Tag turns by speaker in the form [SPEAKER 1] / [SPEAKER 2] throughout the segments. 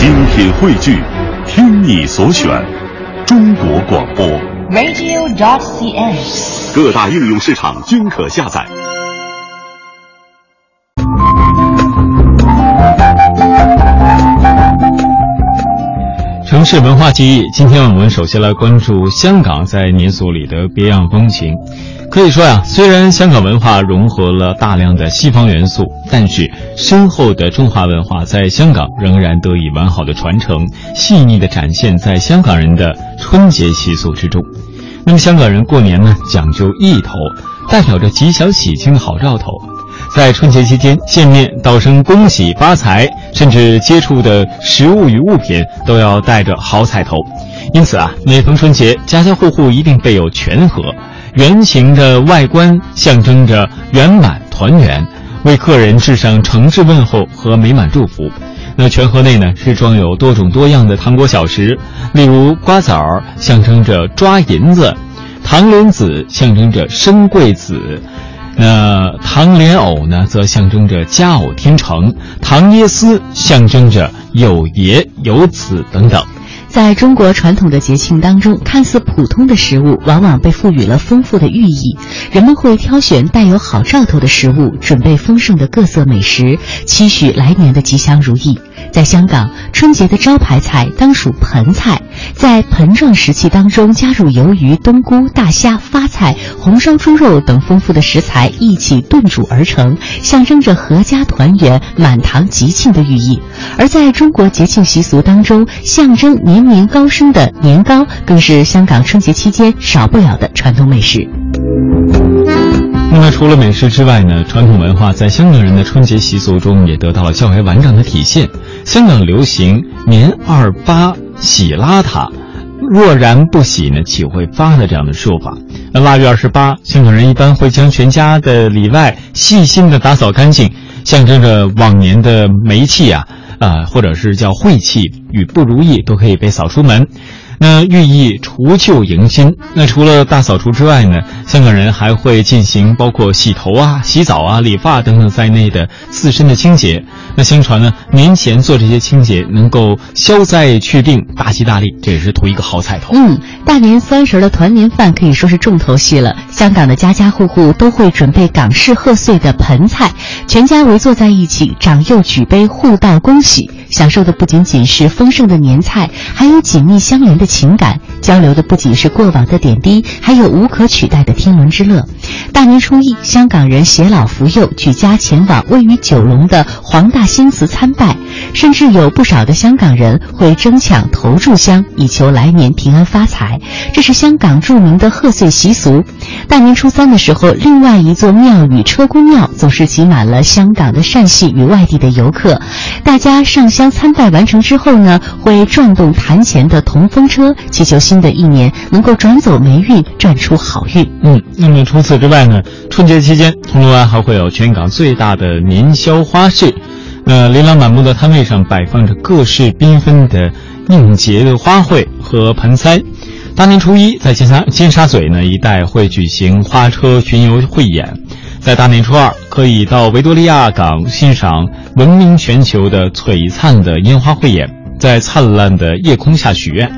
[SPEAKER 1] 精品汇聚，听你所选，中国广播。
[SPEAKER 2] radio.cn。
[SPEAKER 1] 各大应用市场均可下载。
[SPEAKER 3] 城市文化记忆，今天我们首先来关注香港在年俗里的别样风情。可以说呀，虽然香港文化融合了大量的西方元素，但是深厚的中华文化在香港仍然得以完好的传承，细腻的展现在香港人的春节习俗之中。那么香港人过年呢，讲究意头，代表着吉祥喜庆的好兆头。在春节期间见面道声恭喜发财，甚至接触的食物与物品都要带着好彩头。因此啊，每逢春节，家家户户一定备有全盒，圆形的外观象征着圆满团圆，为客人致上诚挚问候和美满祝福。那全盒内呢是装有多种多样的糖果小食，例如瓜子儿象征着抓银子，糖莲子象征着生贵子。那糖莲藕呢，则象征着佳偶天成；糖椰丝象征着有爷有子等等。
[SPEAKER 2] 在中国传统的节庆当中，看似普通的食物，往往被赋予了丰富的寓意。人们会挑选带有好兆头的食物，准备丰盛的各色美食，期许来年的吉祥如意。在香港，春节的招牌菜当属盆菜，在盆状食器当中加入鱿鱼、冬菇、大虾、发菜、红烧猪肉等丰富的食材一起炖煮而成，象征着阖家团圆、满堂吉庆的寓意。而在中国节庆习俗当中，象征年年高升的年糕，更是香港春节期间少不了的传统美食。
[SPEAKER 3] 那么，除了美食之外呢，传统文化在香港人的春节习俗中也得到了较为完整的体现。香港流行“年二八洗邋遢”，若然不洗呢，岂会发的这样的说法。那腊月二十八，香港人一般会将全家的里外细心的打扫干净，象征着往年的霉气啊，啊、或者是叫晦气与不如意都可以被扫出门。那寓意除旧迎新。那除了大扫除之外呢，香港人还会进行包括洗头啊、洗澡啊、理发等等在内的自身的清洁。那相传呢，年前做这些清洁能够消灾去病、大吉大利，这也是图一个好彩头。
[SPEAKER 2] 嗯，大年三十的团年饭可以说是重头戏了。香港的家家户户都会准备港式贺岁的盆菜，全家围坐在一起，长幼举杯互道恭喜，享受的不仅仅是丰盛的年菜，还有紧密相连的情感，交流的不仅是过往的点滴，还有无可取代的天伦之乐。大年初一，香港人携老扶幼，举家前往位于九龙的黄大仙祠参拜，甚至有不少的香港人会争抢头炷香，以求来年平安发财。这是香港著名的贺岁习俗。大年初三的时候，另外一座庙宇车公庙总是挤满了香港的善系与外地的游客。大家上香参拜完成之后呢，会转动坛前的铜风车，祈求新的一年能够转走霉运，转出好运。
[SPEAKER 3] 嗯，那么除此之外呢，春节期间，铜锣湾还会有全港最大的年宵花市。那琳琅满目的摊位上摆放着各式缤纷的应节的花卉和盆栽。大年初一，在尖沙尖沙咀呢一带会举行花车巡游汇演。在大年初二，可以到维多利亚港欣赏闻名全球的璀璨的烟花汇演，在灿烂的夜空下许愿。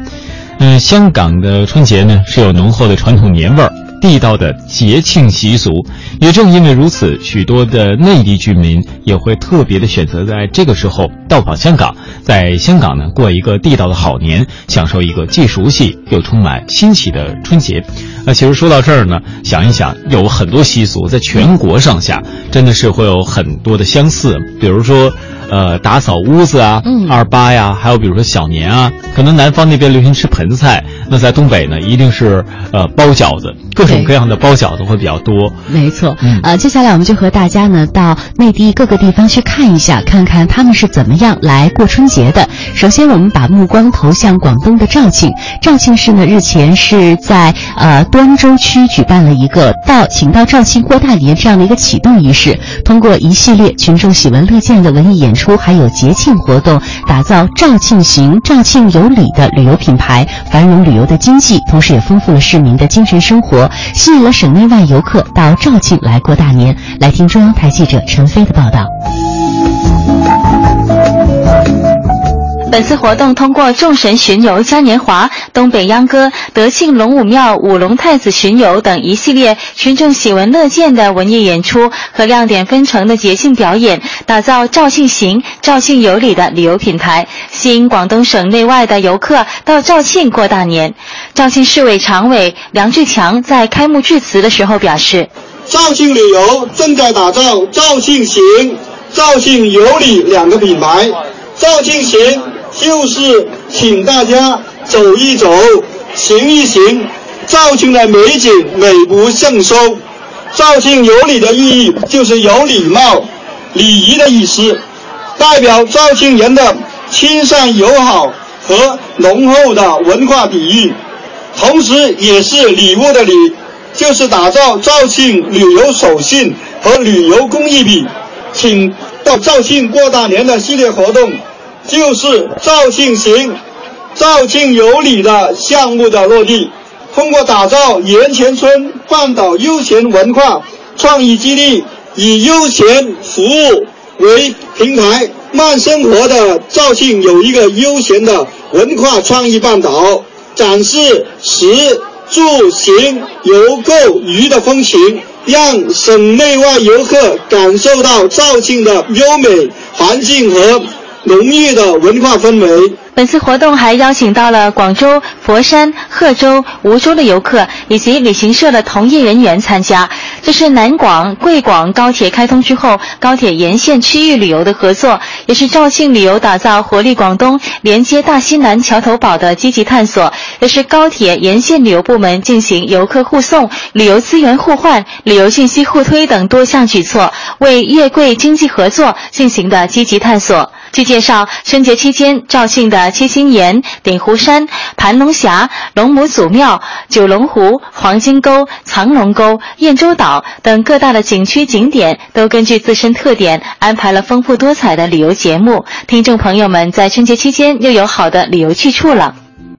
[SPEAKER 3] 嗯，香港的春节呢是有浓厚的传统年味儿、地道的节庆习俗。也正因为如此，许多的内地居民也会特别的选择在这个时候到访香港，在香港呢过一个地道的好年，享受一个既熟悉又充满新奇的春节。那其实说到这儿呢，想一想，有很多习俗在全国上下真的是会有很多的相似，比如说。呃，打扫屋子啊，
[SPEAKER 2] 嗯。
[SPEAKER 3] 二八呀，还有比如说小年啊，可能南方那边流行吃盆菜，那在东北呢，一定是呃包饺子，各种各样的包饺子会比较多。
[SPEAKER 2] 没错，
[SPEAKER 3] 嗯
[SPEAKER 2] 呃，接下来我们就和大家呢到内地各个地方去看一下，看看他们是怎么样来过春节的。首先，我们把目光投向广东的肇庆，肇庆市呢日前是在呃端州区举办了一个到请到肇庆过大年这样的一个启动仪式，通过一系列群众喜闻乐见的文艺演出，还有节庆活动，打造肇庆行、肇庆有礼的旅游品牌，繁荣旅游的经济，同时也丰富了市民的精神生活，吸引了省内外游客到肇庆来过大年。来听中央台记者陈飞的报道。
[SPEAKER 4] 本次活动通过众神巡游嘉年华、东北秧歌、德庆龙武庙舞龙太子巡游等一系列群众喜闻乐见的文艺演出和亮点纷呈的节庆表演，打造肇庆行、肇庆有礼的旅游品牌，吸引广东省内外的游客到肇庆过大年。肇庆市委常委梁志强在开幕致辞的时候表示：“
[SPEAKER 5] 肇庆旅游正在打造肇庆行、肇庆有礼两个品牌，肇庆行。”就是请大家走一走，行一行，肇庆的美景美不胜收。肇庆有礼的意义就是有礼貌、礼仪的意思，代表肇庆人的亲善友好和浓厚的文化底蕴，同时也是礼物的礼，就是打造肇庆旅游手信和旅游工艺品，请到肇庆过大年的系列活动。就是肇庆行、肇庆有礼的项目的落地，通过打造盐田村半岛悠闲文化创意基地，以悠闲服务为平台，慢生活的肇庆有一个悠闲的文化创意半岛，展示食住行游购娱的风情，让省内外游客感受到肇庆的优美环境和。浓郁的文化氛围。
[SPEAKER 4] 本次活动还邀请到了广州、佛山、贺州、梧州的游客以及旅行社的同业人员参加。这是南广、贵广高铁开通之后，高铁沿线区域旅游的合作，也是肇庆旅游打造活力广东、连接大西南桥头堡的积极探索，也是高铁沿线旅游部门进行游客护送、旅游资源互换、旅游信息互推等多项举措，为粤桂经济合作进行的积极探索。据介绍，春节期间，肇庆的七星岩、鼎湖山、盘龙峡、龙母祖庙、九龙湖、黄金沟、藏龙沟、燕洲等各大的景区景点，都根据自身特点安排了丰富多彩的旅游节目。听众朋友们，在春节期间又有好的旅游去处了。